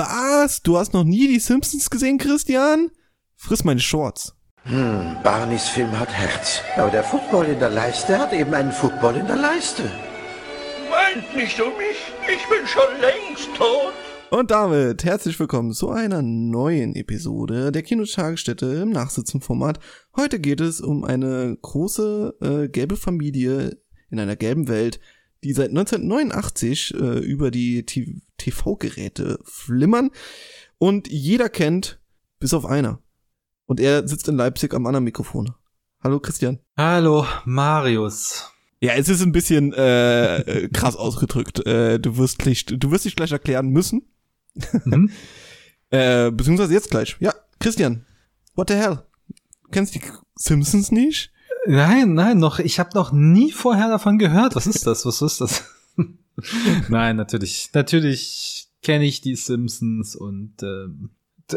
Was? Du hast noch nie die Simpsons gesehen, Christian? Friss meine Shorts. Hm, Barneys Film hat Herz. Aber der Football in der Leiste hat eben einen Football in der Leiste. Weint nicht um mich, ich bin schon längst tot. Und damit herzlich willkommen zu einer neuen Episode der Kinotagesstätte im Nachsitzenformat. Heute geht es um eine große äh, gelbe Familie in einer gelben Welt, die seit 1989 äh, über die TV-Geräte flimmern und jeder kennt, bis auf einer. Und er sitzt in Leipzig am anderen Mikrofon. Hallo Christian. Hallo Marius. Ja, es ist ein bisschen äh, krass ausgedrückt. Äh, du wirst gleich, du wirst dich gleich erklären müssen. Mhm. äh, beziehungsweise jetzt gleich. Ja, Christian, what the hell? Du kennst die Simpsons nicht? Nein, nein, noch, ich habe noch nie vorher davon gehört. Was ist das? Was ist das? nein, natürlich, natürlich kenne ich die Simpsons und ähm,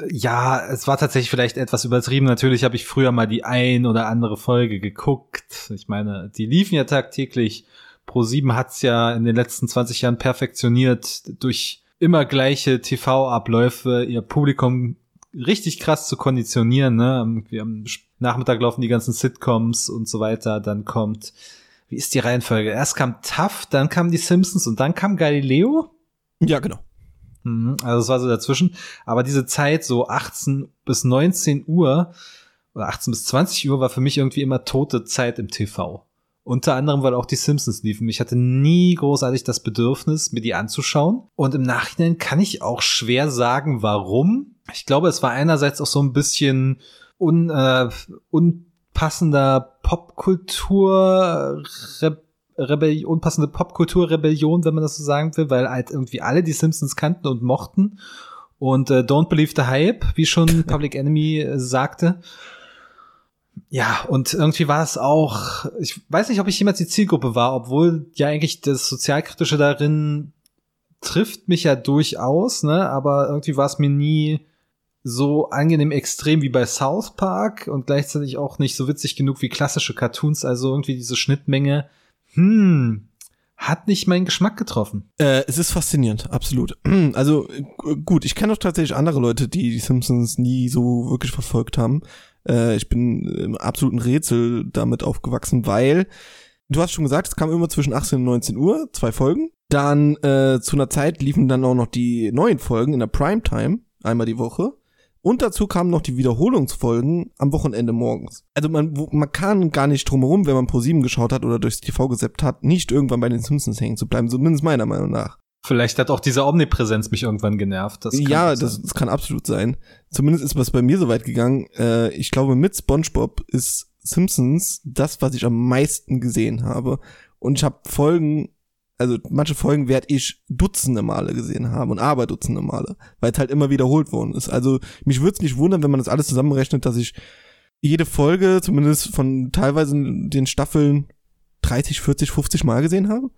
ja, es war tatsächlich vielleicht etwas übertrieben. Natürlich habe ich früher mal die ein oder andere Folge geguckt. Ich meine, die liefen ja tagtäglich. Pro7 hat's ja in den letzten 20 Jahren perfektioniert durch immer gleiche TV-Abläufe, ihr Publikum richtig krass zu konditionieren. Ne? Irgendwie am Nachmittag laufen die ganzen Sitcoms und so weiter. Dann kommt, wie ist die Reihenfolge? Erst kam Tough, dann kamen die Simpsons und dann kam Galileo. Ja, genau. Mhm, also es war so dazwischen. Aber diese Zeit, so 18 bis 19 Uhr oder 18 bis 20 Uhr, war für mich irgendwie immer tote Zeit im TV. Unter anderem, weil auch die Simpsons liefen. Ich hatte nie großartig das Bedürfnis, mir die anzuschauen. Und im Nachhinein kann ich auch schwer sagen, warum. Ich glaube, es war einerseits auch so ein bisschen un, äh, unpassender Popkultur, Re Rebellion, unpassende Popkultur-Rebellion, wenn man das so sagen will, weil halt irgendwie alle die Simpsons kannten und mochten. Und äh, Don't Believe the Hype, wie schon Public Enemy äh, sagte. Ja, und irgendwie war es auch, ich weiß nicht, ob ich jemals die Zielgruppe war, obwohl ja eigentlich das Sozialkritische darin trifft mich ja durchaus, ne, aber irgendwie war es mir nie so angenehm extrem wie bei South Park und gleichzeitig auch nicht so witzig genug wie klassische Cartoons, also irgendwie diese Schnittmenge, hm, hat nicht meinen Geschmack getroffen. Äh, es ist faszinierend, absolut. Also gut, ich kenne auch tatsächlich andere Leute, die die Simpsons nie so wirklich verfolgt haben. Äh, ich bin im absoluten Rätsel damit aufgewachsen, weil du hast schon gesagt, es kam immer zwischen 18 und 19 Uhr, zwei Folgen. Dann äh, zu einer Zeit liefen dann auch noch die neuen Folgen in der Primetime, einmal die Woche. Und dazu kamen noch die Wiederholungsfolgen am Wochenende morgens. Also man, man kann gar nicht drumherum, wenn man Pro 7 geschaut hat oder durchs TV geseppt hat, nicht irgendwann bei den Simpsons hängen zu bleiben, zumindest meiner Meinung nach. Vielleicht hat auch diese Omnipräsenz mich irgendwann genervt. Das ja, das, das, kann absolut sein. Zumindest ist was bei mir so weit gegangen. Äh, ich glaube, mit SpongeBob ist Simpsons das, was ich am meisten gesehen habe. Und ich habe Folgen, also manche Folgen werde ich Dutzende Male gesehen haben und aber Dutzende Male, weil es halt immer wiederholt worden ist. Also mich würde es nicht wundern, wenn man das alles zusammenrechnet, dass ich jede Folge, zumindest von teilweise den Staffeln 30, 40, 50 Mal gesehen habe.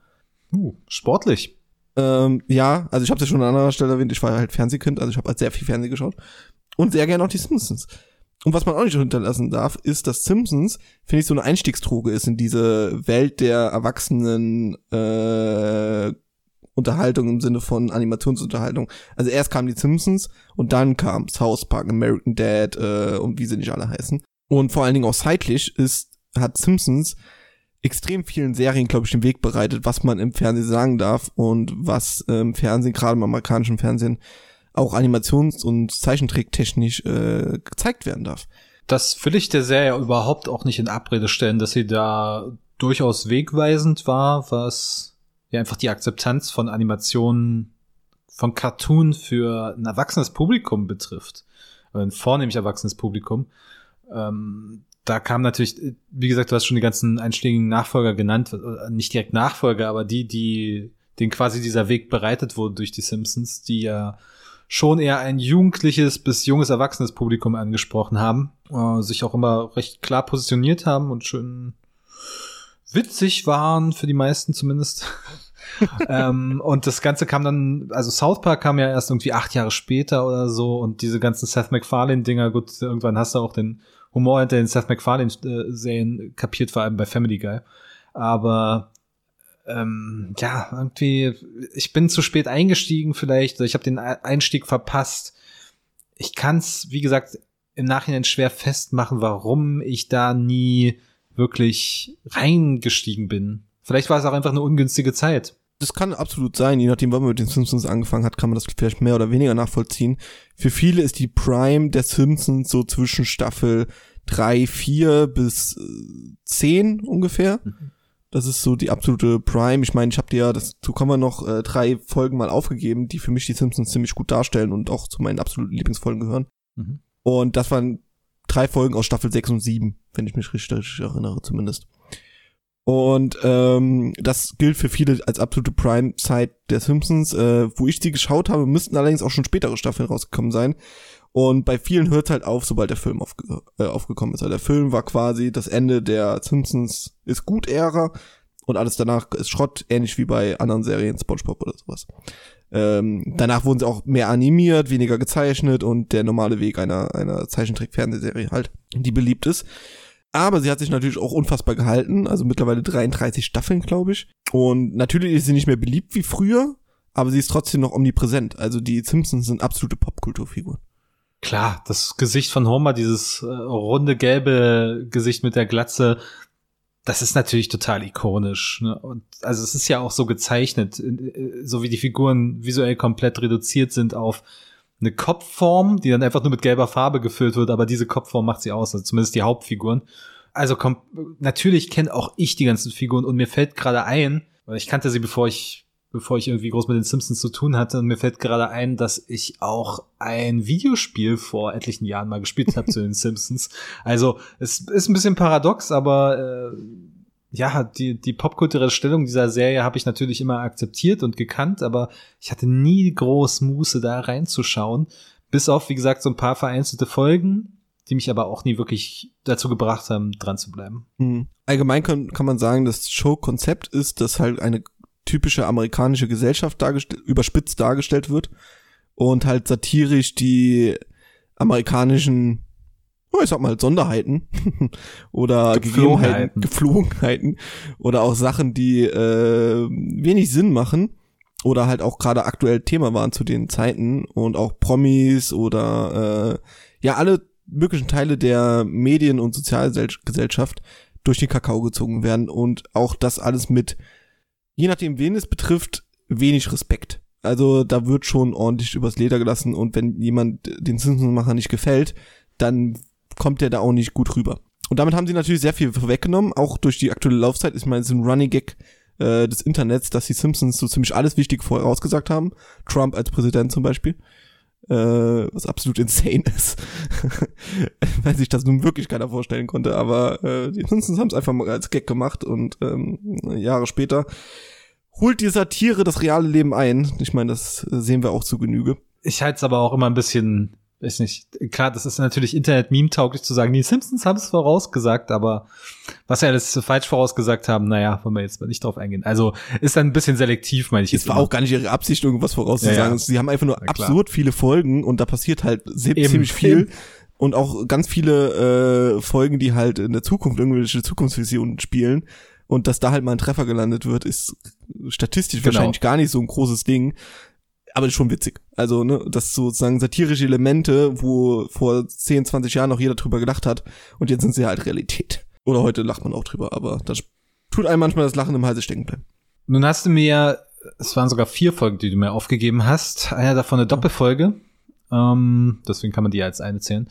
Uh, sportlich. Ähm, ja, also ich habe es ja schon an anderer Stelle erwähnt, ich war halt Fernsehkind, also ich habe halt sehr viel Fernsehen geschaut. Und sehr gerne auch die Simpsons. Und was man auch nicht hinterlassen darf, ist, dass Simpsons, finde ich, so eine Einstiegsdroge ist in diese Welt der erwachsenen äh, Unterhaltung im Sinne von Animationsunterhaltung. Also erst kamen die Simpsons und dann kam South Park, American Dad äh, und wie sie nicht alle heißen. Und vor allen Dingen auch zeitlich ist, hat Simpsons extrem vielen Serien, glaube ich, den Weg bereitet, was man im Fernsehen sagen darf und was im Fernsehen, gerade im amerikanischen Fernsehen, auch animations- und zeichentricktechnisch äh, gezeigt werden darf. Das will ich der Serie überhaupt auch nicht in Abrede stellen, dass sie da durchaus wegweisend war, was ja einfach die Akzeptanz von Animationen, von Cartoon für ein erwachsenes Publikum betrifft. Ein vornehmlich erwachsenes Publikum. Ähm, da kam natürlich, wie gesagt, du hast schon die ganzen einschlägigen Nachfolger genannt, äh, nicht direkt Nachfolger, aber die, die, den quasi dieser Weg bereitet wurde durch die Simpsons, die ja schon eher ein jugendliches bis junges erwachsenes Publikum angesprochen haben, äh, sich auch immer recht klar positioniert haben und schön witzig waren, für die meisten zumindest. ähm, und das Ganze kam dann, also South Park kam ja erst irgendwie acht Jahre später oder so und diese ganzen Seth MacFarlane-Dinger, gut, irgendwann hast du auch den Humor hinter den Seth MacFarlane-Serien kapiert, vor allem bei Family Guy. Aber ähm, ja, irgendwie, ich bin zu spät eingestiegen vielleicht, ich habe den Einstieg verpasst. Ich kann es, wie gesagt, im Nachhinein schwer festmachen, warum ich da nie wirklich reingestiegen bin. Vielleicht war es auch einfach eine ungünstige Zeit. Das kann absolut sein, je nachdem, wann man mit den Simpsons angefangen hat, kann man das vielleicht mehr oder weniger nachvollziehen. Für viele ist die Prime der Simpsons so zwischen Staffel drei, vier bis äh, zehn ungefähr. Mhm. Das ist so die absolute Prime. Ich meine, ich habe dir ja, dazu kommen wir noch äh, drei Folgen mal aufgegeben, die für mich die Simpsons ziemlich gut darstellen und auch zu meinen absoluten Lieblingsfolgen gehören. Mhm. Und das waren drei Folgen aus Staffel 6 und 7, wenn ich mich richtig erinnere zumindest. Und ähm, das gilt für viele als absolute Prime-Zeit der Simpsons. Äh, wo ich sie geschaut habe, müssten allerdings auch schon spätere Staffeln rausgekommen sein. Und bei vielen hört halt auf, sobald der Film aufge äh, aufgekommen ist. Also der Film war quasi das Ende der Simpsons ist gut Ära und alles danach ist Schrott, ähnlich wie bei anderen Serien, SpongeBob oder sowas. Ähm, danach wurden sie auch mehr animiert, weniger gezeichnet und der normale Weg einer, einer Zeichentrick-Fernsehserie halt, die beliebt ist. Aber sie hat sich natürlich auch unfassbar gehalten, also mittlerweile 33 Staffeln, glaube ich. Und natürlich ist sie nicht mehr beliebt wie früher, aber sie ist trotzdem noch omnipräsent. Also die Simpsons sind absolute Popkulturfiguren. Klar, das Gesicht von Homer, dieses äh, runde gelbe Gesicht mit der Glatze, das ist natürlich total ikonisch. Ne? Und also es ist ja auch so gezeichnet, äh, so wie die Figuren visuell komplett reduziert sind auf eine Kopfform, die dann einfach nur mit gelber Farbe gefüllt wird, aber diese Kopfform macht sie aus, also zumindest die Hauptfiguren. Also komm, natürlich kenne auch ich die ganzen Figuren und mir fällt gerade ein, weil ich kannte sie, bevor ich bevor ich irgendwie groß mit den Simpsons zu tun hatte. Und mir fällt gerade ein, dass ich auch ein Videospiel vor etlichen Jahren mal gespielt habe zu den Simpsons. Also es ist ein bisschen paradox, aber äh, ja, die, die popkulturelle Stellung dieser Serie habe ich natürlich immer akzeptiert und gekannt, aber ich hatte nie groß Muße da reinzuschauen. Bis auf, wie gesagt, so ein paar vereinzelte Folgen, die mich aber auch nie wirklich dazu gebracht haben, dran zu bleiben. Mhm. Allgemein kann, kann man sagen, das Show-Konzept ist, dass halt eine typische amerikanische Gesellschaft dargestellt, überspitzt dargestellt wird und halt satirisch die amerikanischen, ich sag mal, Sonderheiten oder Gegebenheiten, Geflogenheiten oder auch Sachen, die äh, wenig Sinn machen oder halt auch gerade aktuell Thema waren zu den Zeiten und auch Promis oder äh, ja alle möglichen Teile der Medien- und Sozialgesellschaft durch den Kakao gezogen werden und auch das alles mit je nachdem, wen es betrifft, wenig Respekt. Also da wird schon ordentlich übers Leder gelassen und wenn jemand den Simpsons-Macher nicht gefällt, dann kommt der da auch nicht gut rüber. Und damit haben sie natürlich sehr viel vorweggenommen, auch durch die aktuelle Laufzeit. Ich meine, es ist ein Running Gag äh, des Internets, dass die Simpsons so ziemlich alles Wichtige vorher rausgesagt haben. Trump als Präsident zum Beispiel. Äh, was absolut insane ist. Weil sich das nun wirklich keiner vorstellen konnte. Aber äh, die Simpsons haben es einfach mal als Gag gemacht und ähm, Jahre später holt die Satire das reale Leben ein. Ich meine, das sehen wir auch zu Genüge. Ich halte es aber auch immer ein bisschen, weiß nicht, klar, das ist natürlich Internet-Meme-tauglich zu sagen, die Simpsons haben es vorausgesagt, aber was sie alles falsch vorausgesagt haben, naja, wollen wir jetzt mal nicht drauf eingehen. Also ist dann ein bisschen selektiv, meine ich. Es war immer. auch gar nicht ihre Absicht, irgendwas vorauszusagen. Ja, ja. Sie haben einfach nur absurd viele Folgen und da passiert halt sehr, ziemlich viel. Und auch ganz viele äh, Folgen, die halt in der Zukunft irgendwelche Zukunftsvisionen spielen und dass da halt mal ein Treffer gelandet wird, ist statistisch genau. wahrscheinlich gar nicht so ein großes Ding. Aber schon witzig. Also, ne, das sozusagen satirische Elemente, wo vor 10, 20 Jahren noch jeder drüber gedacht hat und jetzt sind sie halt Realität. Oder heute lacht man auch drüber, aber das tut einem manchmal das Lachen im Halse stecken bleiben. Nun hast du mir, es waren sogar vier Folgen, die du mir aufgegeben hast. Einer davon eine Doppelfolge. Ähm, deswegen kann man die als eine zählen.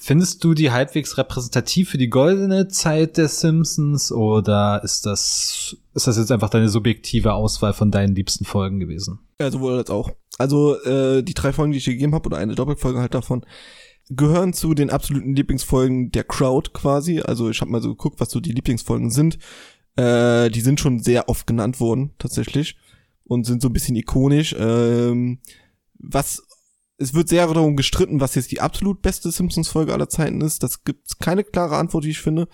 Findest du die halbwegs repräsentativ für die goldene Zeit der Simpsons oder ist das, ist das jetzt einfach deine subjektive Auswahl von deinen liebsten Folgen gewesen? Ja, sowohl als auch. Also äh, die drei Folgen, die ich dir gegeben habe, oder eine Doppelfolge halt davon, gehören zu den absoluten Lieblingsfolgen der Crowd quasi. Also ich habe mal so geguckt, was so die Lieblingsfolgen sind. Äh, die sind schon sehr oft genannt worden, tatsächlich. Und sind so ein bisschen ikonisch. Ähm, was es wird sehr darum gestritten, was jetzt die absolut beste Simpsons-Folge aller Zeiten ist. Das gibt keine klare Antwort, wie ich finde.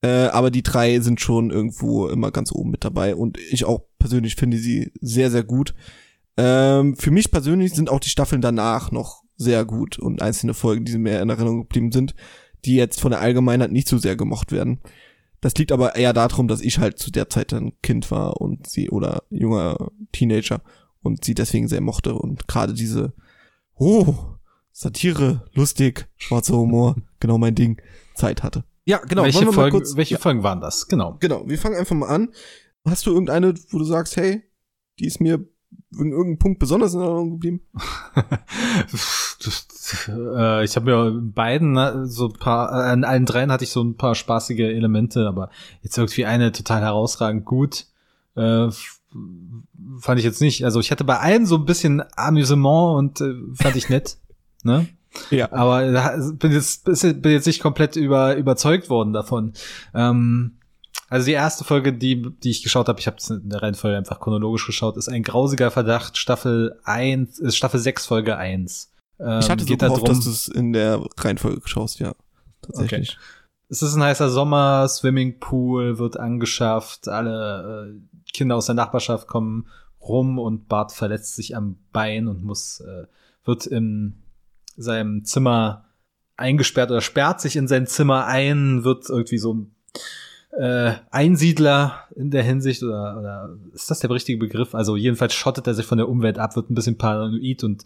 Äh, aber die drei sind schon irgendwo immer ganz oben mit dabei. Und ich auch persönlich finde sie sehr, sehr gut. Ähm, für mich persönlich sind auch die Staffeln danach noch sehr gut und einzelne Folgen, die mehr in Erinnerung geblieben sind, die jetzt von der Allgemeinheit nicht so sehr gemocht werden. Das liegt aber eher darum, dass ich halt zu der Zeit dann Kind war und sie oder junger Teenager und sie deswegen sehr mochte und gerade diese, oh, Satire, lustig, schwarzer Humor, genau mein Ding, Zeit hatte. Ja, genau. welche Folgen, kurz- welche ja, Folgen waren das? Genau. Genau, wir fangen einfach mal an. Hast du irgendeine, wo du sagst, hey, die ist mir in irgendeinem Punkt besonders in Erinnerung geblieben? äh, ich habe mir in beiden ne, so ein paar, äh, an allen dreien hatte ich so ein paar spaßige Elemente, aber jetzt irgendwie eine total herausragend gut. Äh, fand ich jetzt nicht. Also ich hatte bei allen so ein bisschen Amüsement und äh, fand ich nett. ne? Ja. Aber bin jetzt, bin jetzt nicht komplett über, überzeugt worden davon. Ähm, also die erste Folge, die, die ich geschaut habe, ich habe es in der Reihenfolge einfach chronologisch geschaut, ist ein grausiger Verdacht, Staffel 1, ist Staffel 6, Folge 1. Ähm, Ich hatte so gehofft, drum- dass du es in der Reihenfolge schaust, ja. Tatsächlich. Es ist ein heißer Sommer, Swimmingpool wird angeschafft, alle äh, Kinder aus der Nachbarschaft kommen rum und Bart verletzt sich am Bein und muss, äh, wird in seinem Zimmer eingesperrt oder sperrt sich in sein Zimmer ein, wird irgendwie so ein äh, Einsiedler in der Hinsicht oder, oder ist das der richtige Begriff? Also jedenfalls schottet er sich von der Umwelt ab, wird ein bisschen paranoid und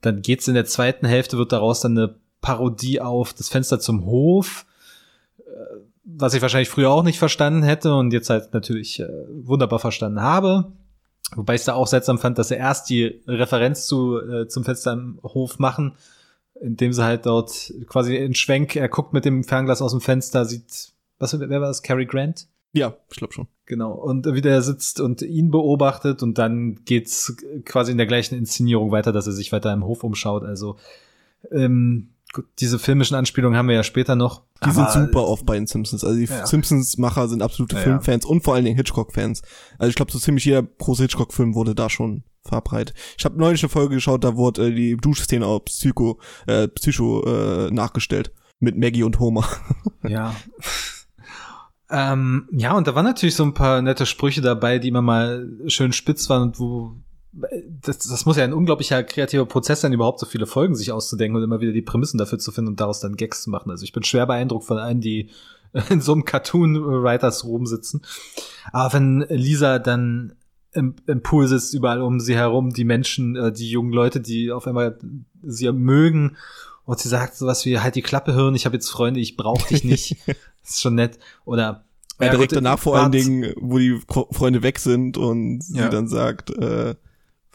dann geht's in der zweiten Hälfte, wird daraus dann eine Parodie auf das Fenster zum Hof, äh, was ich wahrscheinlich früher auch nicht verstanden hätte und jetzt halt natürlich äh, wunderbar verstanden habe. Wobei ich es da auch seltsam fand, dass sie erst die Referenz zu, äh, zum Fenster im Hof machen, indem sie halt dort quasi in Schwenk, er guckt mit dem Fernglas aus dem Fenster, sieht, was, wer war das? Cary Grant? Ja, ich glaube schon. Genau. Und wie der sitzt und ihn beobachtet und dann geht's quasi in der gleichen Inszenierung weiter, dass er sich weiter im Hof umschaut. Also ähm, diese filmischen Anspielungen haben wir ja später noch. Die sind super oft bei den Simpsons. Also die Ja. Simpsons-Macher sind absolute Ja, ja. Filmfans und vor allen Dingen Hitchcock-Fans. Also ich glaube, so ziemlich jeder große Hitchcock-Film wurde da schon verbreitet. Ich habe neulich eine Folge geschaut, da wurde äh, die Duschszene auf Psycho, äh, Psycho äh, nachgestellt. Mit Maggie und Homer. Ja. ähm, ja, und da waren natürlich so ein paar nette Sprüche dabei, die immer mal schön spitz waren und wo das, das muss ja ein unglaublicher kreativer Prozess sein, überhaupt so viele Folgen sich auszudenken und immer wieder die Prämissen dafür zu finden und daraus dann Gags zu machen. Also ich bin schwer beeindruckt von allen, die in so einem Cartoon-Writers Room sitzen. Aber wenn Lisa dann im, im Pool sitzt, überall um sie herum, die Menschen, äh, die jungen Leute, die auf einmal sie mögen und sie sagt sowas wie, halt die Klappe hören, ich habe jetzt Freunde, ich brauche dich nicht. das ist schon nett. Oder Ja, ja, direkt gut, danach vor allen Dingen, wo die Freunde weg sind und sie Ja. dann sagt, äh,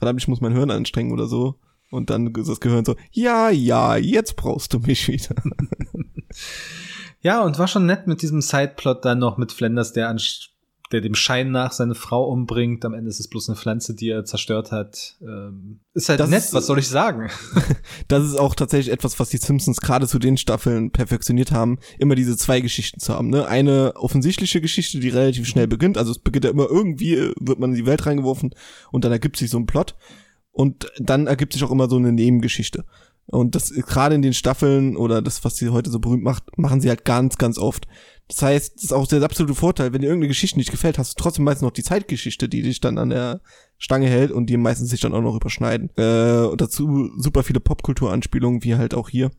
verdammt, ich muss mein Hirn anstrengen oder so. Und dann ist das Gehirn so, ja, ja, jetzt brauchst du mich wieder. Ja, und war schon nett mit diesem Sideplot dann noch mit Flanders, der, an, der dem Schein nach seine Frau umbringt. Am Ende ist es bloß eine Pflanze, die er zerstört hat. Ähm, ist halt Das nett, ist- was soll ich sagen? Das ist auch tatsächlich etwas, was die Simpsons gerade zu den Staffeln perfektioniert haben, immer diese zwei Geschichten zu haben. Ne? Eine offensichtliche Geschichte, die relativ schnell beginnt, also es beginnt ja immer irgendwie, wird man in die Welt reingeworfen und dann ergibt sich so ein Plot und dann ergibt sich auch immer so eine Nebengeschichte. Und das gerade in den Staffeln oder das, was sie heute so berühmt macht, machen sie halt ganz, ganz oft. Das heißt, das ist auch der absolute Vorteil, wenn dir irgendeine Geschichte nicht gefällt, hast du trotzdem meistens noch die Zeitgeschichte, die dich dann an der Stange hält und die meistens sich dann auch noch überschneiden. Äh, und dazu super viele Popkulturanspielungen, wie halt auch hier.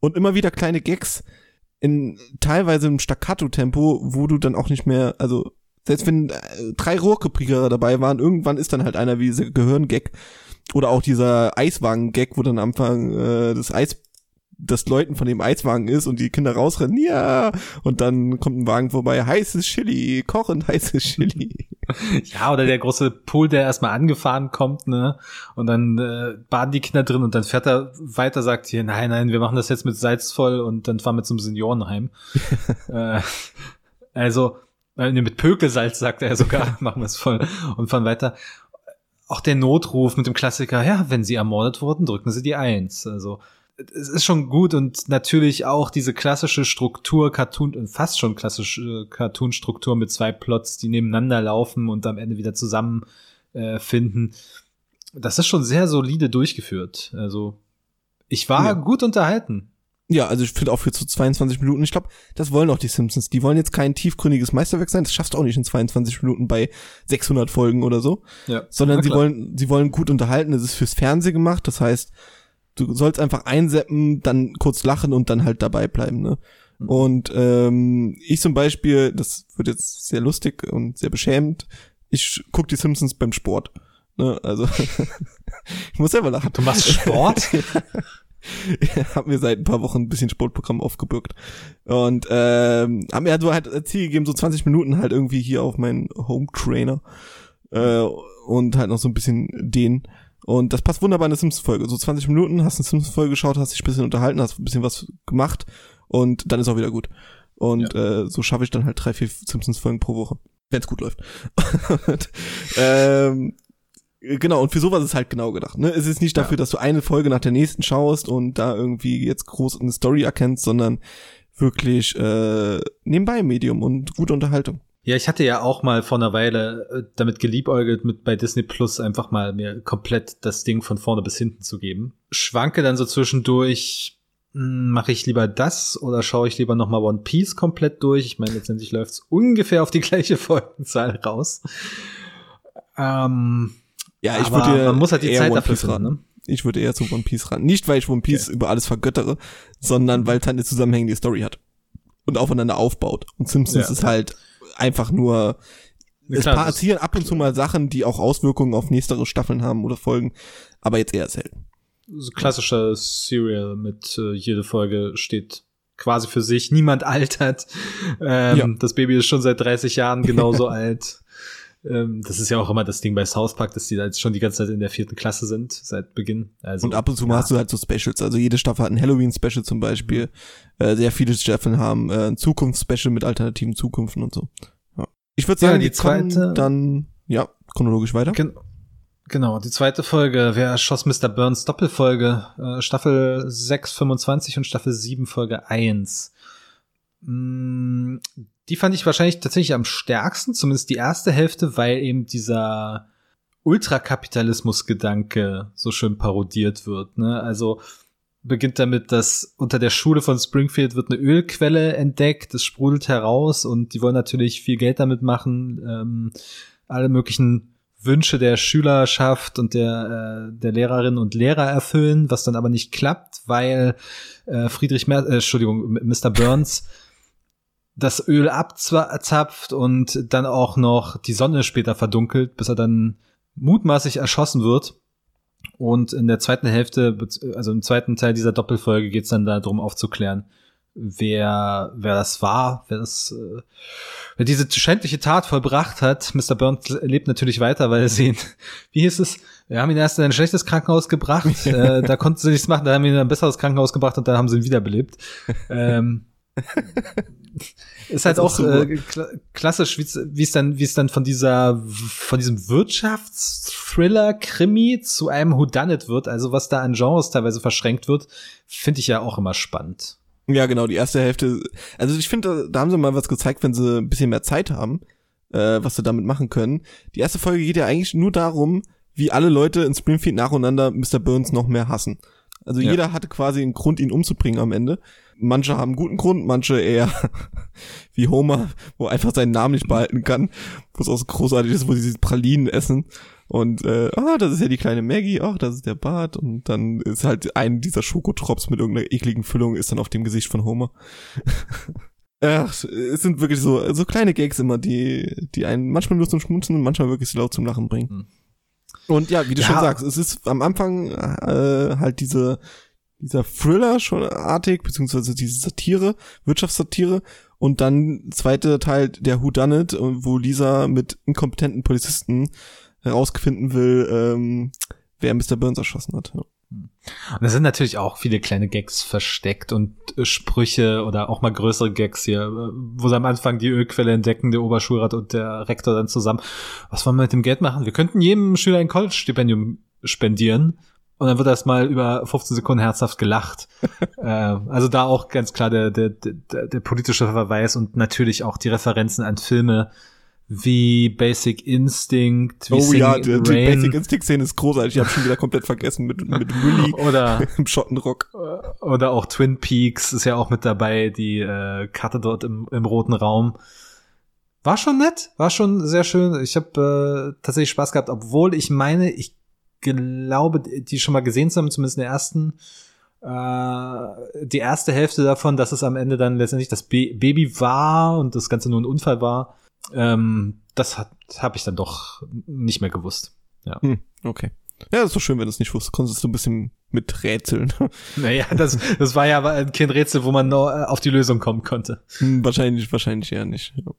Und immer wieder kleine Gags in teilweise im Staccato-Tempo, wo du dann auch nicht mehr, also selbst wenn äh, drei Rohrkrepierer dabei waren, irgendwann ist dann halt einer wie dieser Gehirn-Gag oder auch dieser Eiswagen-Gag, wo dann am Anfang äh, das Eis das Leuten von dem Eiswagen ist und die Kinder rausrennen, ja, und dann kommt ein Wagen vorbei, heißes Chili, kochend heißes Chili. Ja, oder der große Pool, der erstmal angefahren kommt, ne? Und dann äh, baden die Kinder drin und dann fährt er weiter, sagt hier, nein, nein, wir machen das jetzt mit Salz voll und dann fahren wir zum Seniorenheim. äh, also, äh, mit Pökelsalz, sagt er sogar, machen wir es voll und fahren weiter. Auch der Notruf mit dem Klassiker, ja, wenn sie ermordet wurden, drücken sie die Eins. Also, es ist schon gut und natürlich auch diese klassische Struktur, Cartoon, fast schon klassische Cartoon-Struktur mit zwei Plots, die nebeneinander laufen und am Ende wieder zusammen äh. Das ist schon sehr solide durchgeführt. Also, ich war Ja. gut unterhalten. Ja, also ich finde auch für so 22 Minuten, ich glaube, das wollen auch die Simpsons. Die wollen jetzt kein tiefgründiges Meisterwerk sein, das schaffst du auch nicht in 22 Minuten bei 600 Folgen oder so, Ja. sondern sie wollen, sie wollen gut unterhalten, es ist fürs Fernsehen gemacht, das heißt, du sollst einfach einseppen, dann kurz lachen und dann halt dabei bleiben, ne? Und ähm, ich zum Beispiel, das wird jetzt sehr lustig und sehr beschämend, ich guck die Simpsons beim Sport. Ne? Also ich muss selber lachen. Du machst Sport? Ich habe mir seit ein paar Wochen ein bisschen Sportprogramm aufgebürgt. Und ähm, haben mir halt so halt als Ziel gegeben, so 20 Minuten halt irgendwie hier auf meinen Home Trainer äh, und halt noch so ein bisschen den. Und das passt wunderbar in eine Simpsons-Folge. So 20 Minuten, hast eine Simpsons-Folge geschaut, hast dich ein bisschen unterhalten, hast ein bisschen was gemacht und dann ist auch wieder gut. Und äh, so schaffe ich dann halt drei, vier Simpsons-Folgen pro Woche, wenn es gut läuft. und, ähm, Genau, und für sowas ist halt genau gedacht. Ne? Es ist nicht dafür, dass du eine Folge nach der nächsten schaust und da irgendwie jetzt groß eine Story erkennst, sondern wirklich äh, nebenbei Medium und gute Unterhaltung. Ja, ich hatte ja auch mal vor einer Weile äh, damit geliebäugelt, mit bei Disney Plus einfach mal mir komplett das Ding von vorne bis hinten zu geben. Schwanke dann so zwischendurch, hm, mache ich lieber das oder schaue ich lieber nochmal One Piece komplett durch? Ich meine, letztendlich läuft's ungefähr auf die gleiche Folgenzahl raus. Ähm, Ja, ich Aber würde man muss halt die eher Zeit One dafür Piece finden, ran. ne? Ich würde eher zu One Piece ran. Nicht, weil ich One Piece über alles vergöttere, sondern weil es halt eine zusammenhängende Story hat. Und aufeinander aufbaut. Und Simpsons Ja. ist halt einfach nur, es klar, passieren ab und zu mal Sachen, die auch Auswirkungen auf nächstere Staffeln haben oder Folgen, aber jetzt eher selten. so klassischer Serial mit äh, jede Folge steht quasi für sich, niemand altert. Ähm, Ja. Das Baby ist schon seit 30 Jahren genauso alt. Ähm, das ist ja auch immer das Ding bei South Park, dass die da jetzt schon die ganze Zeit in der vierten Klasse sind, seit Beginn. Also, Und ab und zu ja. hast du halt so Specials. Also jede Staffel hat ein Halloween-Special zum Beispiel. Äh, sehr viele Staffeln haben äh, ein Zukunfts-Special mit alternativen Zukünften und so. Ja. Ich würde Ja, sagen, die die zweite- dann, ja, chronologisch weiter. Gen genau, die zweite Folge, wer schoss Mr. Burns Doppelfolge, äh, Staffel 6, 25 und Staffel 7, Folge 1. Mm, die fand ich wahrscheinlich tatsächlich am stärksten, zumindest die erste Hälfte, weil eben dieser Ultrakapitalismus-Gedanke so schön parodiert wird. Ne? Also beginnt damit, dass unter der Schule von Springfield wird eine Ölquelle entdeckt, es sprudelt heraus und die wollen natürlich viel Geld damit machen, ähm, alle möglichen Wünsche der Schülerschaft und der, äh, der Lehrerinnen und Lehrer erfüllen, was dann aber nicht klappt, weil äh, Friedrich Mer äh, Entschuldigung, Mr. Burns das Öl abzapft und dann auch noch die Sonne später verdunkelt, bis er dann mutmaßlich erschossen wird. Und in der zweiten Hälfte, also im zweiten Teil dieser Doppelfolge geht es dann darum aufzuklären, wer, wer das war, wer das, äh, wer diese schändliche Tat vollbracht hat. Mr. Burns lebt natürlich weiter, weil sie ihn, wie hieß es, wir haben ihn erst in ein schlechtes Krankenhaus gebracht, äh, da konnten sie nichts machen, da haben wir ihn in ein besseres Krankenhaus gebracht und dann haben sie ihn wiederbelebt. Ähm, ist halt auch äh, kla klassisch, wie es- dann, wie es dann von dieser, von diesem Wirtschaftsthriller-Krimi zu einem Whodunit wird, also was da an Genres teilweise verschränkt wird, finde ich ja auch immer spannend. Ja, genau, die erste Hälfte. Also ich finde, da, da haben sie mal was gezeigt, wenn sie ein bisschen mehr Zeit haben, äh, was sie damit machen können. Die erste Folge geht ja eigentlich nur darum, wie alle Leute in Springfield nacheinander Mr. Burns noch mehr hassen. Also Ja. jeder hatte quasi einen Grund, ihn umzubringen am Ende. Manche haben guten Grund, manche eher wie Homer, wo einfach seinen Namen nicht behalten kann, wo es auch so großartig ist, wo sie diese Pralinen essen. Und äh, ah, das ist ja die kleine Maggie, ach, das ist der Bart. Und dann ist halt ein dieser Schokotrops mit irgendeiner ekligen Füllung ist dann auf dem Gesicht von Homer. Ach, es sind wirklich so, so kleine Gags immer, die, die einen manchmal nur zum Schmunzeln und manchmal wirklich so laut zum Lachen bringen. Hm. Und ja, wie du Ja. schon sagst, es ist am Anfang äh, halt diese, dieser Thriller schon artig, beziehungsweise diese Satire, Wirtschaftssatire. Und dann zweite Teil der Who Done It, wo Lisa mit inkompetenten Polizisten herausfinden will, ähm, wer Mr. Burns erschossen hat. Und da sind natürlich auch viele kleine Gags versteckt und äh, Sprüche oder auch mal größere Gags hier, äh, wo sie am Anfang die Ölquelle entdecken, der Oberschulrat und der Rektor dann zusammen. Was wollen wir mit dem Geld machen? Wir könnten jedem Schüler ein College-Stipendium spendieren. Und dann wird erst mal über 15 Sekunden herzhaft gelacht. äh, also da auch ganz klar der, der, der, der politische Verweis und natürlich auch die Referenzen an Filme wie Basic Instinct, wie Oh Singing ja, in die, the die Basic Instinct Szene ist großartig. Ich habe schon wieder komplett vergessen mit, mit Willy oder im Schottenrock. Oder auch Twin Peaks ist ja auch mit dabei, die äh, Karte dort im, im roten Raum. War schon nett, war schon sehr schön. Ich habe äh, tatsächlich Spaß gehabt, obwohl ich meine, ich glaube, die schon mal gesehen zu haben, zumindest in der ersten äh, die erste Hälfte davon, dass es am Ende dann letztendlich das Ba- Baby war und das Ganze nur ein Unfall war, ähm, das hat habe ich dann doch nicht mehr gewusst. Hm, okay. Ja, ist doch schön, wenn du es nicht wusstest. Konntest du ein bisschen mit rätseln. Naja, das, das war ja kein Rätsel, wo man noch äh, auf die Lösung kommen konnte. Hm, wahrscheinlich, wahrscheinlich eher nicht. Ja.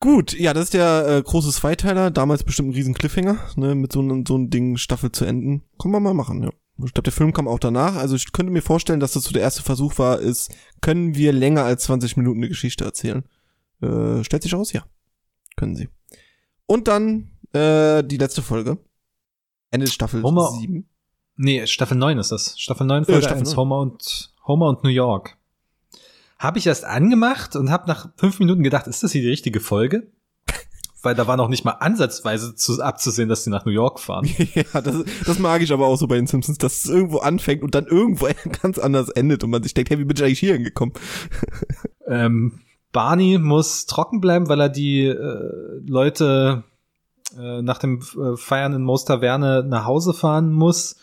Gut, ja, das ist der äh, große Zweiteiler. Damals bestimmt ein riesen Cliffhanger, ne, mit so einem so einem Ding Staffel zu enden. Kann man mal machen, ja. Ich glaube, der Film kam auch danach. Also ich könnte mir vorstellen, dass das so der erste Versuch war, ist, können wir länger als 20 Minuten eine Geschichte erzählen? Äh, stellt sich aus, ja. Können sie. Und dann äh, die letzte Folge. Ende Staffel Homer- 7. Nee, Staffel 9 ist das. Staffel 9 Folge Staffel 1, 9. Homer und Homer und New York. Habe ich erst angemacht und habe nach fünf Minuten gedacht, ist das hier die richtige Folge? Weil da war noch nicht mal ansatzweise zu, abzusehen, dass sie nach New York fahren. ja, das, das mag ich aber auch so bei den Simpsons, dass es irgendwo anfängt und dann irgendwo ganz anders endet und man sich denkt, hey, wie bin ich eigentlich hier hingekommen? Ähm, Barney muss trocken bleiben, weil er die äh, Leute äh, nach dem äh, Feiern in Moos Taverne nach Hause fahren muss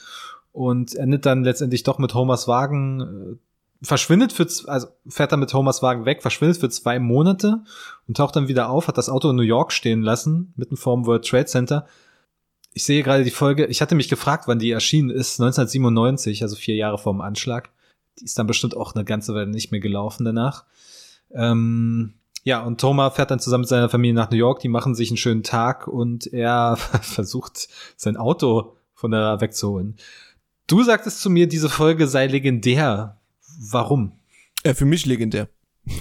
und endet dann letztendlich doch mit Homers Wagen, äh, verschwindet für, also fährt dann mit Homers Wagen weg, verschwindet für zwei Monate und taucht dann wieder auf, hat das Auto in New York stehen lassen, mitten vorm World Trade Center. Ich sehe gerade die Folge, ich hatte mich gefragt, wann die erschienen ist, 1997, also vier Jahre vorm Anschlag. Die ist dann bestimmt auch eine ganze Weile nicht mehr gelaufen danach. Ähm, ja, und Thomas fährt dann zusammen mit seiner Familie nach New York, die machen sich einen schönen Tag und er versucht, sein Auto von da wegzuholen. Du sagtest zu mir, diese Folge sei legendär. Warum? Äh, für mich legendär.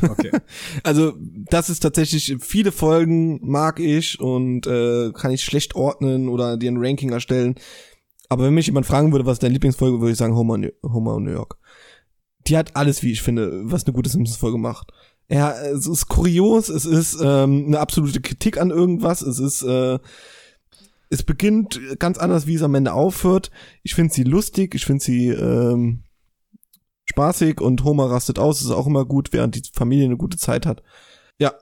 Okay. Also, das ist tatsächlich, viele Folgen mag ich und äh, kann ich schlecht ordnen oder dir ein Ranking erstellen. Aber wenn mich jemand fragen würde, was ist deine Lieblingsfolge, würde ich sagen Homer, Homer und New York. Die hat alles, wie ich finde, was eine gute Simpsons-Folge macht. Ja, es ist kurios, es ist ähm, eine absolute Kritik an irgendwas, es ist, äh, es beginnt ganz anders, wie es am Ende aufhört. Ich finde sie lustig, ich finde sie ähm, spaßig und Homer rastet aus, ist auch immer gut, während die Familie eine gute Zeit hat. Ja,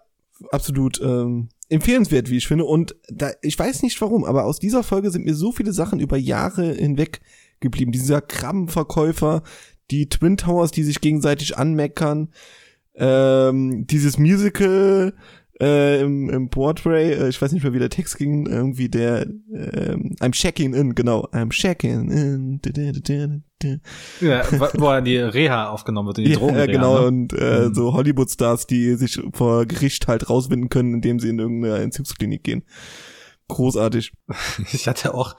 absolut ähm, empfehlenswert, wie ich finde. Und da, ich weiß nicht warum, aber aus dieser Folge sind mir so viele Sachen über Jahre hinweg geblieben. Dieser Krabbenverkäufer, die Twin Towers, die sich gegenseitig anmeckern, ähm, dieses Musical äh, im, im Portrait, äh, ich weiß nicht mehr, wie der Text ging, irgendwie der ähm, I'm checking in, genau, I'm checking in. Du, du, du, du, du. ja, wo- er die Reha aufgenommen wird, die Ja, Drogen. genau, Ne? und äh, Mhm. so Hollywood-Stars, die sich vor Gericht halt rauswinden können, indem sie in irgendeine Entzugsklinik gehen. Großartig. Ich hatte auch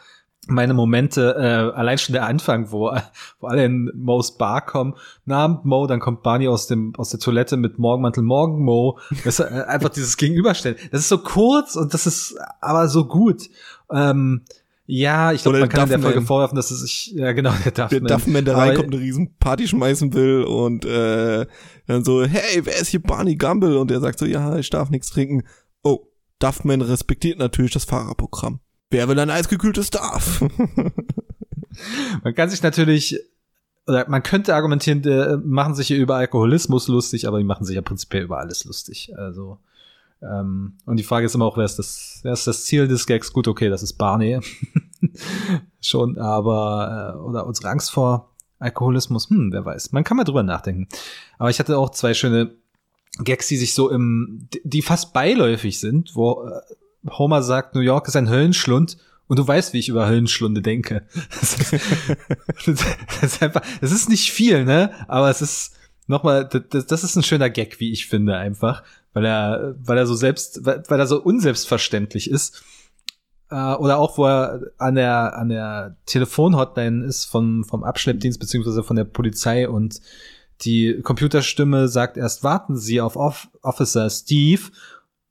meine Momente, äh, allein schon der Anfang, wo, wo alle in Mo's Bar kommen. Na, Mo, dann kommt Barney aus dem aus der Toilette mit Morgenmantel, Morgen Mo. Das ist äh, einfach dieses Gegenüberstellen. Das ist so kurz und das ist aber so gut. Ähm, ja, ich glaube, man kann in der Duffman. Folge vorwerfen, dass es sich, ja genau, der Der Duffman. Duffman, der reinkommt, eine riesen Party schmeißen will und äh, dann so, hey, wer ist hier Barney Gumble? Und er sagt so, ja, ich darf nichts trinken. Oh, Duffman respektiert natürlich das Fahrerprogramm. Wer will ein eisgekühltes Darf? Man kann sich natürlich, oder man könnte argumentieren, die machen sich hier über Alkoholismus lustig, aber die machen sich ja prinzipiell über alles lustig. Also, ähm, und die Frage ist immer auch, wer ist das, wer ist das Ziel des Gags? Gut, okay, das ist Barney. Schon, aber, äh, oder unsere Angst vor Alkoholismus, hm, wer weiß. Man kann mal drüber nachdenken. Aber ich hatte auch zwei schöne Gags, die sich so im, die- die fast beiläufig sind, wo äh, Homer sagt, New York ist ein Höllenschlund und du weißt, wie ich über Höllenschlunde denke. Das ist, das ist einfach, das ist nicht viel, ne? Aber es ist nochmal, das, das ist ein schöner Gag, wie ich finde, einfach, weil er, weil er so selbst, weil, weil er so unselbstverständlich ist. Äh, Oder auch, wo er an der, an der Telefonhotline ist vom, vom Abschleppdienst beziehungsweise von der Polizei und die Computerstimme sagt erst, warten Sie auf Off Officer Steve.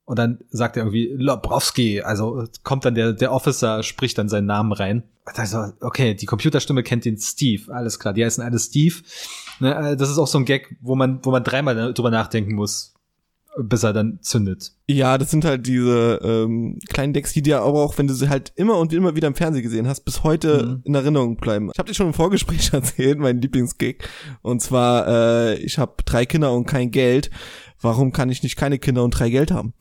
Und dann sagt er irgendwie Lobrowski, also kommt dann der, der Officer, spricht dann seinen Namen rein. Also, okay, die Computerstimme kennt den Steve, alles klar, die heißen alle Steve. Ne, äh, das ist auch so ein Gag, wo man, wo man dreimal drüber nachdenken muss, bis er dann zündet. Ja, das sind halt diese ähm, kleinen Decks, die dir aber auch, wenn du sie halt immer und immer wieder im Fernsehen gesehen hast, bis heute Mhm. in Erinnerung bleiben. Ich habe dir schon im Vorgespräch erzählt, mein Lieblingsgig. Und zwar, äh, ich habe drei Kinder und kein Geld. Warum kann ich nicht keine Kinder und drei Geld haben?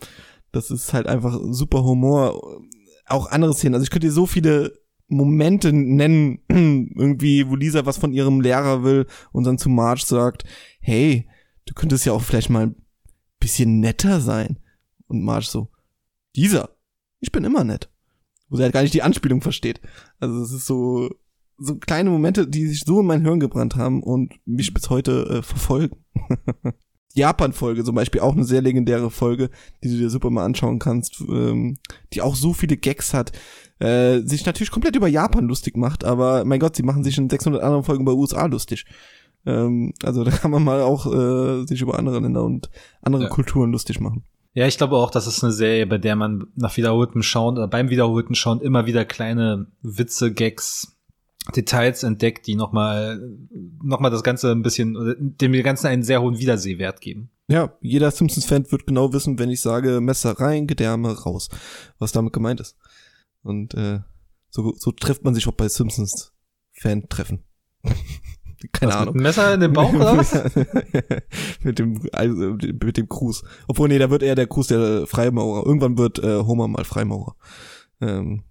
Das ist halt einfach super Humor. Auch andere Szenen. Also ich könnte dir so viele Momente nennen, irgendwie, wo Lisa was von ihrem Lehrer will und dann zu Marge sagt, hey, du könntest ja auch vielleicht mal ein bisschen netter sein. Und Marge so, Lisa, ich bin immer nett. Wo sie halt gar nicht die Anspielung versteht. Also es ist so, so kleine Momente, die sich so in mein Hirn gebrannt haben und mich bis heute äh, verfolgen. Japan-Folge zum Beispiel auch eine sehr legendäre Folge, die du dir super mal anschauen kannst, ähm, die auch so viele Gags hat, äh, sich natürlich komplett über Japan lustig macht, aber mein Gott, sie machen sich in 600 anderen Folgen bei USA lustig. Ähm, also da kann man mal auch äh, sich über andere Länder und andere Ja. Kulturen lustig machen. Ja, ich glaube auch, das ist eine Serie, bei der man nach wiederholtem Schauen oder beim wiederholten Schauen immer wieder kleine Witze, Gags, Details entdeckt, die nochmal noch mal das Ganze ein bisschen, dem Ganzen einen sehr hohen Wiedersehwert geben. Ja, jeder Simpsons-Fan wird genau wissen, wenn ich sage Messer rein, Gedärme raus, was damit gemeint ist. Und äh, so, so trifft man sich auch bei Simpsons-Fan-Treffen. Keine Was, Ahnung. Mit Messer in den Bauch oder was? mit dem also, mit dem Cruz. Obwohl nee, da wird eher der Cruz der Freimaurer. Irgendwann wird äh, Homer mal Freimaurer. Ähm,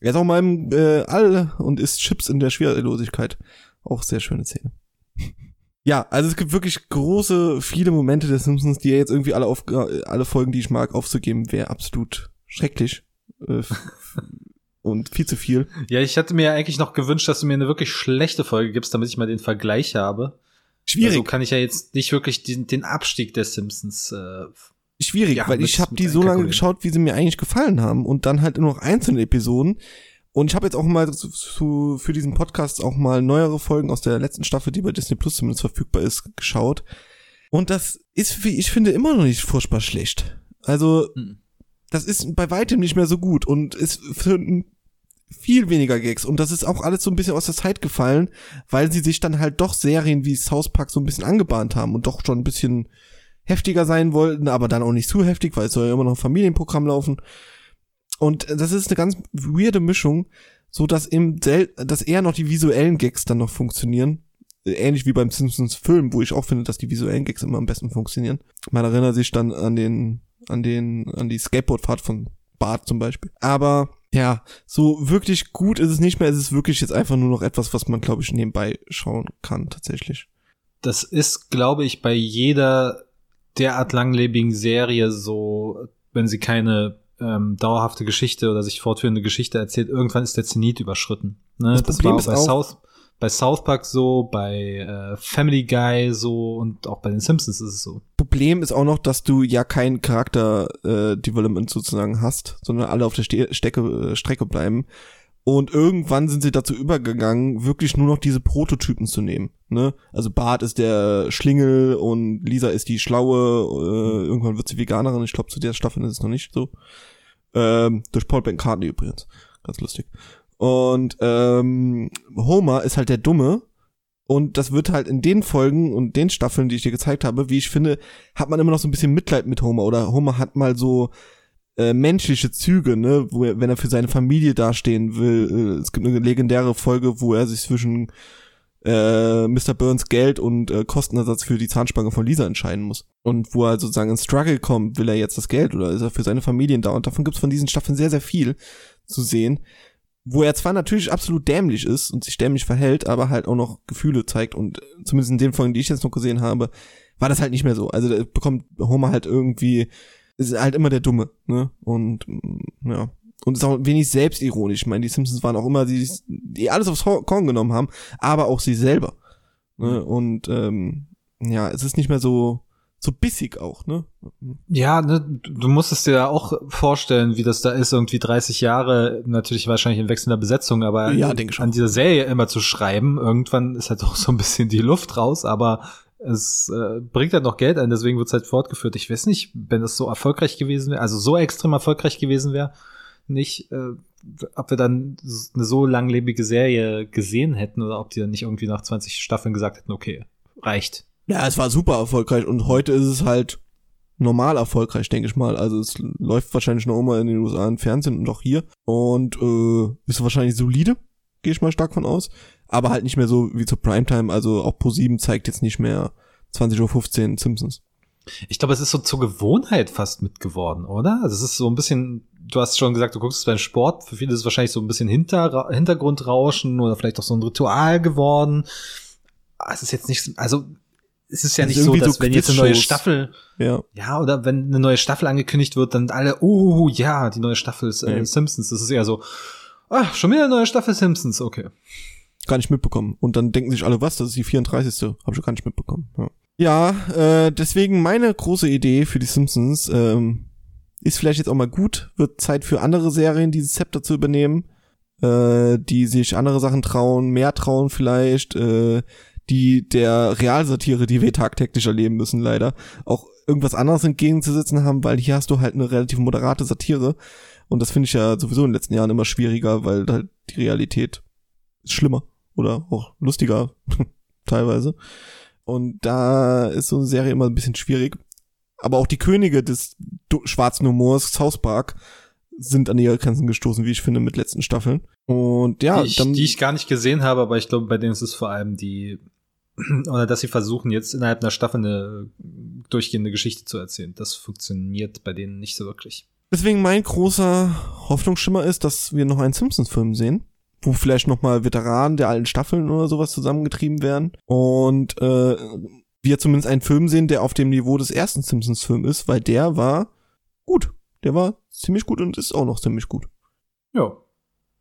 er ist auch mal im äh, All und isst Chips in der Schwerelosigkeit. Auch sehr schöne Szene. Ja, also es gibt wirklich große, viele Momente der Simpsons, die jetzt irgendwie alle auf äh, alle Folgen, die ich mag, aufzugeben, wäre absolut schrecklich. Äh, und viel zu viel. Ja, ich hatte mir ja eigentlich noch gewünscht, dass du mir eine wirklich schlechte Folge gibst, damit ich mal den Vergleich habe. Schwierig. Also kann ich ja jetzt nicht wirklich den, den Abstieg der Simpsons äh, schwierig, Ja, weil ich habe die so lange geschaut, wie sie mir eigentlich gefallen haben und dann halt nur noch einzelne Episoden. Und ich habe jetzt auch mal zu, zu, für diesen Podcast auch mal neuere Folgen aus der letzten Staffel, die bei Disney Plus zumindest verfügbar ist, geschaut. Und das ist, wie ich finde, immer noch nicht furchtbar schlecht. Also, Mhm. das ist bei weitem nicht mehr so gut und ist für viel weniger Gags. Und das ist auch alles so ein bisschen aus der Zeit gefallen, weil sie sich dann halt doch Serien wie South Park so ein bisschen angebahnt haben und doch schon ein bisschen heftiger sein wollten, aber dann auch nicht zu heftig, weil es soll ja immer noch ein Familienprogramm laufen. Und das ist eine ganz weirde Mischung, so dass im sel dass eher noch die visuellen Gags dann noch funktionieren. Äh, Ähnlich wie beim Simpsons Film, wo ich auch finde, dass die visuellen Gags immer am besten funktionieren. Man erinnert sich dann an den, an den, an die Skateboardfahrt von Bart zum Beispiel. Aber ja, so wirklich gut ist es nicht mehr. Es ist wirklich jetzt einfach nur noch etwas, was man, glaube ich, nebenbei schauen kann, tatsächlich. Das ist, glaube ich, bei jeder derart langlebigen Serie so, wenn sie keine ähm, dauerhafte Geschichte oder sich fortführende Geschichte erzählt, irgendwann ist der Zenit überschritten. Ne? Das Das, Problem war ist bei auch- South, bei South Park so, bei äh, Family Guy so und auch bei den Simpsons ist es so. Problem ist auch noch, dass du ja kein Charakter-Development sozusagen hast, sondern alle auf der Ste Stecke, äh, Strecke bleiben. Und irgendwann sind sie dazu übergegangen, wirklich nur noch diese Prototypen zu nehmen. Ne? Also Bart ist der Schlingel und Lisa ist die Schlaue. Äh, irgendwann wird sie Veganerin. Ich glaube, zu der Staffel ist es noch nicht so. Ähm, durch Paul McCartney übrigens. Ganz lustig. Und ähm, Homer ist halt der Dumme. Und das wird halt in den Folgen und den Staffeln, die ich dir gezeigt habe, wie ich finde, hat man immer noch so ein bisschen Mitleid mit Homer. Oder Homer hat mal so äh, menschliche Züge, ne, wo er, wenn er für seine Familie dastehen will. Äh, es gibt eine legendäre Folge, wo er sich zwischen äh, Mr. Burns Geld und äh, Kostenersatz für die Zahnspange von Lisa entscheiden muss. Und wo er sozusagen in Struggle kommt, will er jetzt das Geld oder ist er für seine Familien da? Und davon gibt's von diesen Staffeln sehr, sehr viel zu sehen. Wo er zwar natürlich absolut dämlich ist und sich dämlich verhält, aber halt auch noch Gefühle zeigt. Und äh, zumindest in den Folgen, die ich jetzt noch gesehen habe, war das halt nicht mehr so. Also da bekommt Homer halt irgendwie, ist halt immer der Dumme, ne? Und mm, ja. Und ist auch wenig selbstironisch. Ich meine, die Simpsons waren auch immer die, die alles aufs Korn genommen haben, aber auch sie selber. Ne? Und ähm, ja, es ist nicht mehr so so bissig auch, ne? Ja, ne, du musst es dir ja auch vorstellen, wie das da ist, irgendwie 30 Jahre, natürlich wahrscheinlich in wechselnder Besetzung, aber Ja, an auch. dieser Serie immer zu schreiben, irgendwann ist halt auch so ein bisschen die Luft raus, aber es äh, bringt halt noch Geld ein, deswegen wird es halt fortgeführt. Ich weiß nicht, wenn das so erfolgreich gewesen wäre, also so extrem erfolgreich gewesen wäre, nicht, äh, ob wir dann eine so langlebige Serie gesehen hätten oder ob die dann nicht irgendwie nach 20 Staffeln gesagt hätten, okay, reicht. Ja, es war super erfolgreich und heute ist es halt normal erfolgreich, denke ich mal. Also es läuft wahrscheinlich noch immer in den USA im Fernsehen und auch hier und äh, ist wahrscheinlich solide, gehe ich mal stark von aus. Aber halt nicht mehr so wie zur Primetime. Also auch Pro7 zeigt jetzt nicht mehr 20.15 Uhr Simpsons. Ich glaube, es ist so zur Gewohnheit fast mitgeworden, oder? Also es ist so ein bisschen, du hast schon gesagt, du guckst es beim Sport. Für viele ist es wahrscheinlich so ein bisschen Hinter, Hintergrundrauschen oder vielleicht auch so ein Ritual geworden. Ah, Es ist jetzt nicht, so- also es ist ja Das ist nicht so, dass so wenn jetzt eine neue. Staffel, Ja. ja, oder wenn eine neue Staffel angekündigt wird, dann alle, oh ja, die neue Staffel ist, äh, Nee. Simpsons. Das ist eher so, ah, schon wieder eine neue Staffel Simpsons, okay. Gar nicht mitbekommen. Und dann denken sich alle, was, das ist die 34. Habe ich gar nicht mitbekommen. Ja, ja äh, deswegen meine große Idee für die Simpsons ähm, ist vielleicht jetzt auch mal gut. Wird Zeit für andere Serien, dieses Zepter zu übernehmen, äh, die sich andere Sachen trauen, mehr trauen vielleicht, äh, die der Realsatire, die wir tagtäglich erleben müssen, leider, auch irgendwas anderes entgegenzusetzen haben, weil hier hast du halt eine relativ moderate Satire. Und das finde ich ja sowieso in den letzten Jahren immer schwieriger, weil halt die Realität ist schlimmer oder auch lustiger teilweise. Und da ist so eine Serie immer ein bisschen schwierig. Aber auch die Könige des schwarzen Humors, South Park, sind an ihre Grenzen gestoßen, wie ich finde, mit letzten Staffeln. Und ja, die, ich, dann, die ich gar nicht gesehen habe, aber ich glaube, bei denen ist es vor allem die, oder dass sie versuchen, jetzt innerhalb einer Staffel eine durchgehende Geschichte zu erzählen. Das funktioniert bei denen nicht so wirklich. deswegen mein großer Hoffnungsschimmer ist, dass wir noch einen Simpsons-Film sehen, wo vielleicht noch mal Veteranen der alten Staffeln oder sowas zusammengetrieben werden und äh, wir zumindest einen Film sehen, der auf dem Niveau des ersten Simpsons-Films ist, weil der war gut. Der war ziemlich gut und ist auch noch ziemlich gut. Ja.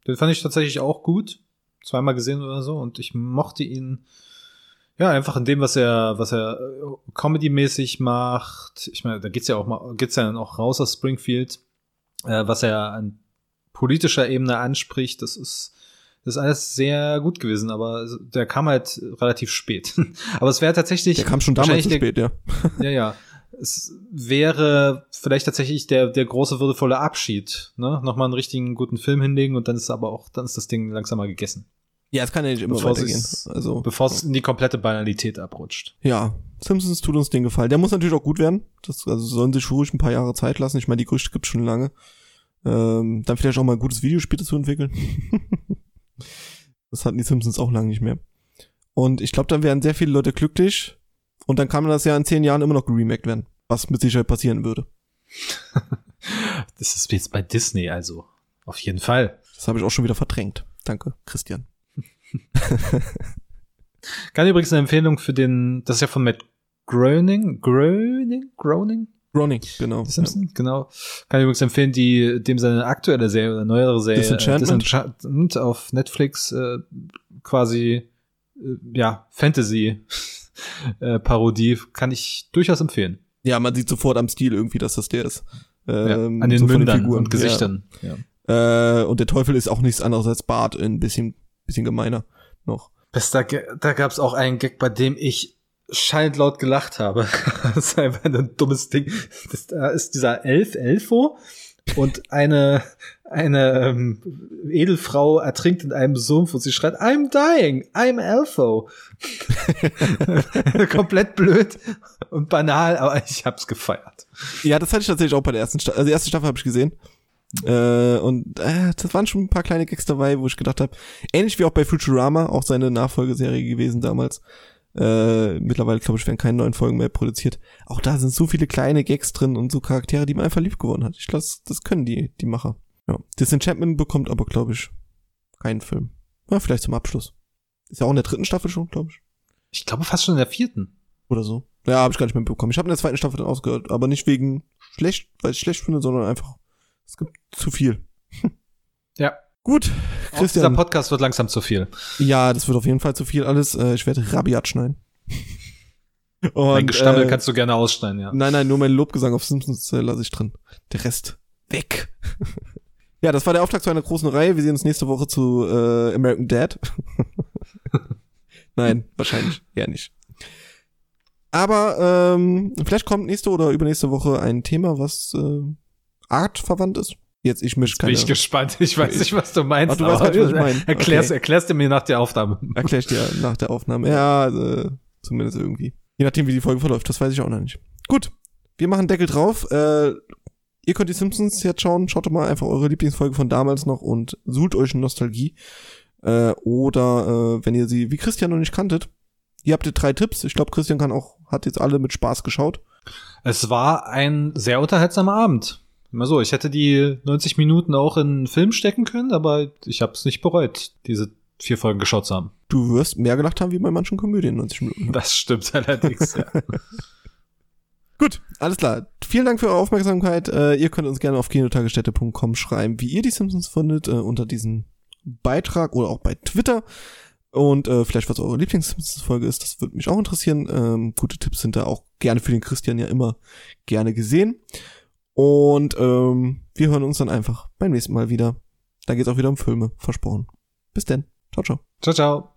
Den fand ich tatsächlich auch gut. Zweimal gesehen oder so und ich mochte ihn ja einfach in dem, was er, was er äh, Comedy-mäßig macht. Ich meine, da geht's ja auch mal, geht's ja dann auch raus aus Springfield, äh, was er an politischer Ebene anspricht. Das ist, das ist alles sehr gut gewesen, aber der kam halt relativ spät. aber es wäre tatsächlich Der kam schon damals zu spät, ja. ja, ja. Es wäre vielleicht tatsächlich der, der große würdevolle Abschied, ne? Nochmal einen richtigen guten Film hinlegen und dann ist aber auch, dann ist das Ding langsam mal gegessen. Ja, es kann ja nicht immer Bevor weitergehen. Also, Bevor es in die komplette Banalität abrutscht. ja, Simpsons tut uns den Gefallen. Der muss natürlich auch gut werden. Das, also sollen sich ruhig ein paar Jahre Zeit lassen. Ich meine, die Gerüchte gibt's schon lange. Ähm, dann vielleicht auch mal ein gutes Videospiel dazu entwickeln. das hatten die Simpsons auch lange nicht mehr. Und ich glaube, dann wären sehr viele Leute glücklich. Und dann kann das ja in zehn Jahren immer noch geremaked werden. Was mit Sicherheit passieren würde. Das ist jetzt bei Disney, also. Auf jeden Fall. Das habe ich auch schon wieder verdrängt. Danke, Christian. Kann übrigens eine Empfehlung für den, das ist ja von Matt Groening, Groening, Groening? Groening, genau. Simpsons, genau. Kann ich übrigens empfehlen, die, dem seine aktuelle Serie oder neuere Serie, Disenchantment? äh, Disenchantment auf Netflix, äh, quasi, äh, ja, Fantasy, äh, Parodie, kann ich durchaus empfehlen. Ja, man sieht sofort am Stil irgendwie, dass das der ist. Ja, Ähm, an den so Mündern Figuren. und Gesichtern. Ja. Ja. Äh, und der Teufel ist auch nichts anderes als Bart, ein bisschen, bisschen gemeiner noch. Ga- da gab's auch einen Gag, bei dem ich schallend laut gelacht habe. das ist einfach ein dummes Ding. Das, da ist dieser Elf, Elfo und eine, eine ähm, Edelfrau ertrinkt in einem Sumpf und sie schreit, I'm dying, I'm Elfo. Komplett blöd und banal, aber ich hab's gefeiert. Ja, das hatte ich tatsächlich auch bei der ersten Staffel. Also die erste Staffel habe ich gesehen. Äh, und äh, das waren schon ein paar kleine Gags dabei, wo ich gedacht habe, ähnlich wie auch bei Futurama, auch seine Nachfolgeserie gewesen damals. Äh, mittlerweile, glaube ich, werden keine neuen Folgen mehr produziert. Auch da sind so viele kleine Gags drin und so Charaktere, die man einfach lieb geworden hat. Ich glaube, das, das können die, die Macher. Ja. Disenchantment bekommt aber, glaube ich, keinen Film. Ja, vielleicht zum Abschluss. Ist ja auch in der dritten Staffel schon, glaube ich. Ich glaube fast schon in der vierten. Oder so. Ja, habe ich gar nicht mehr bekommen. Ich habe in der zweiten Staffel dann ausgehört, aber nicht wegen schlecht, weil ich schlecht finde, sondern einfach, es gibt zu viel. Ja. Gut, Auch dieser Christian. Podcast wird langsam zu viel. Ja, das wird auf jeden Fall zu viel alles. Äh, ich werde rabiat schneiden. Und, Mein Gestammel äh, kannst du gerne ausschneiden, ja. Nein, nein, nur mein Lobgesang auf Simpsons äh, lasse ich drin. Der Rest weg. ja, das war der Auftakt zu einer großen Reihe. Wir sehen uns nächste Woche zu äh, American Dad. nein, wahrscheinlich eher nicht. Aber ähm, vielleicht kommt nächste oder übernächste Woche ein Thema, was äh, artverwandt ist. Jetzt ich mich Bin keine ich gespannt. Ich weiß nicht, was du meinst. Ach, du weißt gar nicht, was ich meine. Erklärst, Okay. erklärst du mir nach der Aufnahme. Erklär ich dir nach der Aufnahme. Ja, also, zumindest irgendwie. Je nachdem, wie die Folge verläuft, das weiß ich auch noch nicht. Gut, wir machen Deckel drauf. Äh, ihr könnt die Simpsons jetzt schauen. Schaut doch mal einfach eure Lieblingsfolge von damals noch und sucht euch in Nostalgie. Äh, oder äh, wenn ihr sie wie Christian noch nicht kanntet. Ihr habt ihr drei Tipps. Ich glaube, Christian kann auch, hat jetzt alle mit Spaß geschaut. Es war ein sehr unterhaltsamer Abend. Immer so, ich hätte die 90 Minuten auch in einen Film stecken können, aber ich habe es nicht bereut, diese vier Folgen geschaut zu haben. Du wirst mehr gelacht haben wie bei manchen Komödien 90 Minuten. Das stimmt allerdings, ja. Gut, alles klar. Vielen Dank für eure Aufmerksamkeit. Äh, ihr könnt uns gerne auf kinotagesstätte.com schreiben, wie ihr die Simpsons findet, äh, unter diesem Beitrag oder auch bei Twitter. Und äh, vielleicht, was eure Lieblings-Simpsons-Folge ist, das würde mich auch interessieren. Ähm, gute Tipps sind da auch gerne für den Christian ja immer gerne gesehen. Und ähm, wir hören uns dann einfach beim nächsten Mal wieder. Da geht's auch wieder um Filme, versprochen. Bis denn. Ciao, ciao. Ciao, ciao.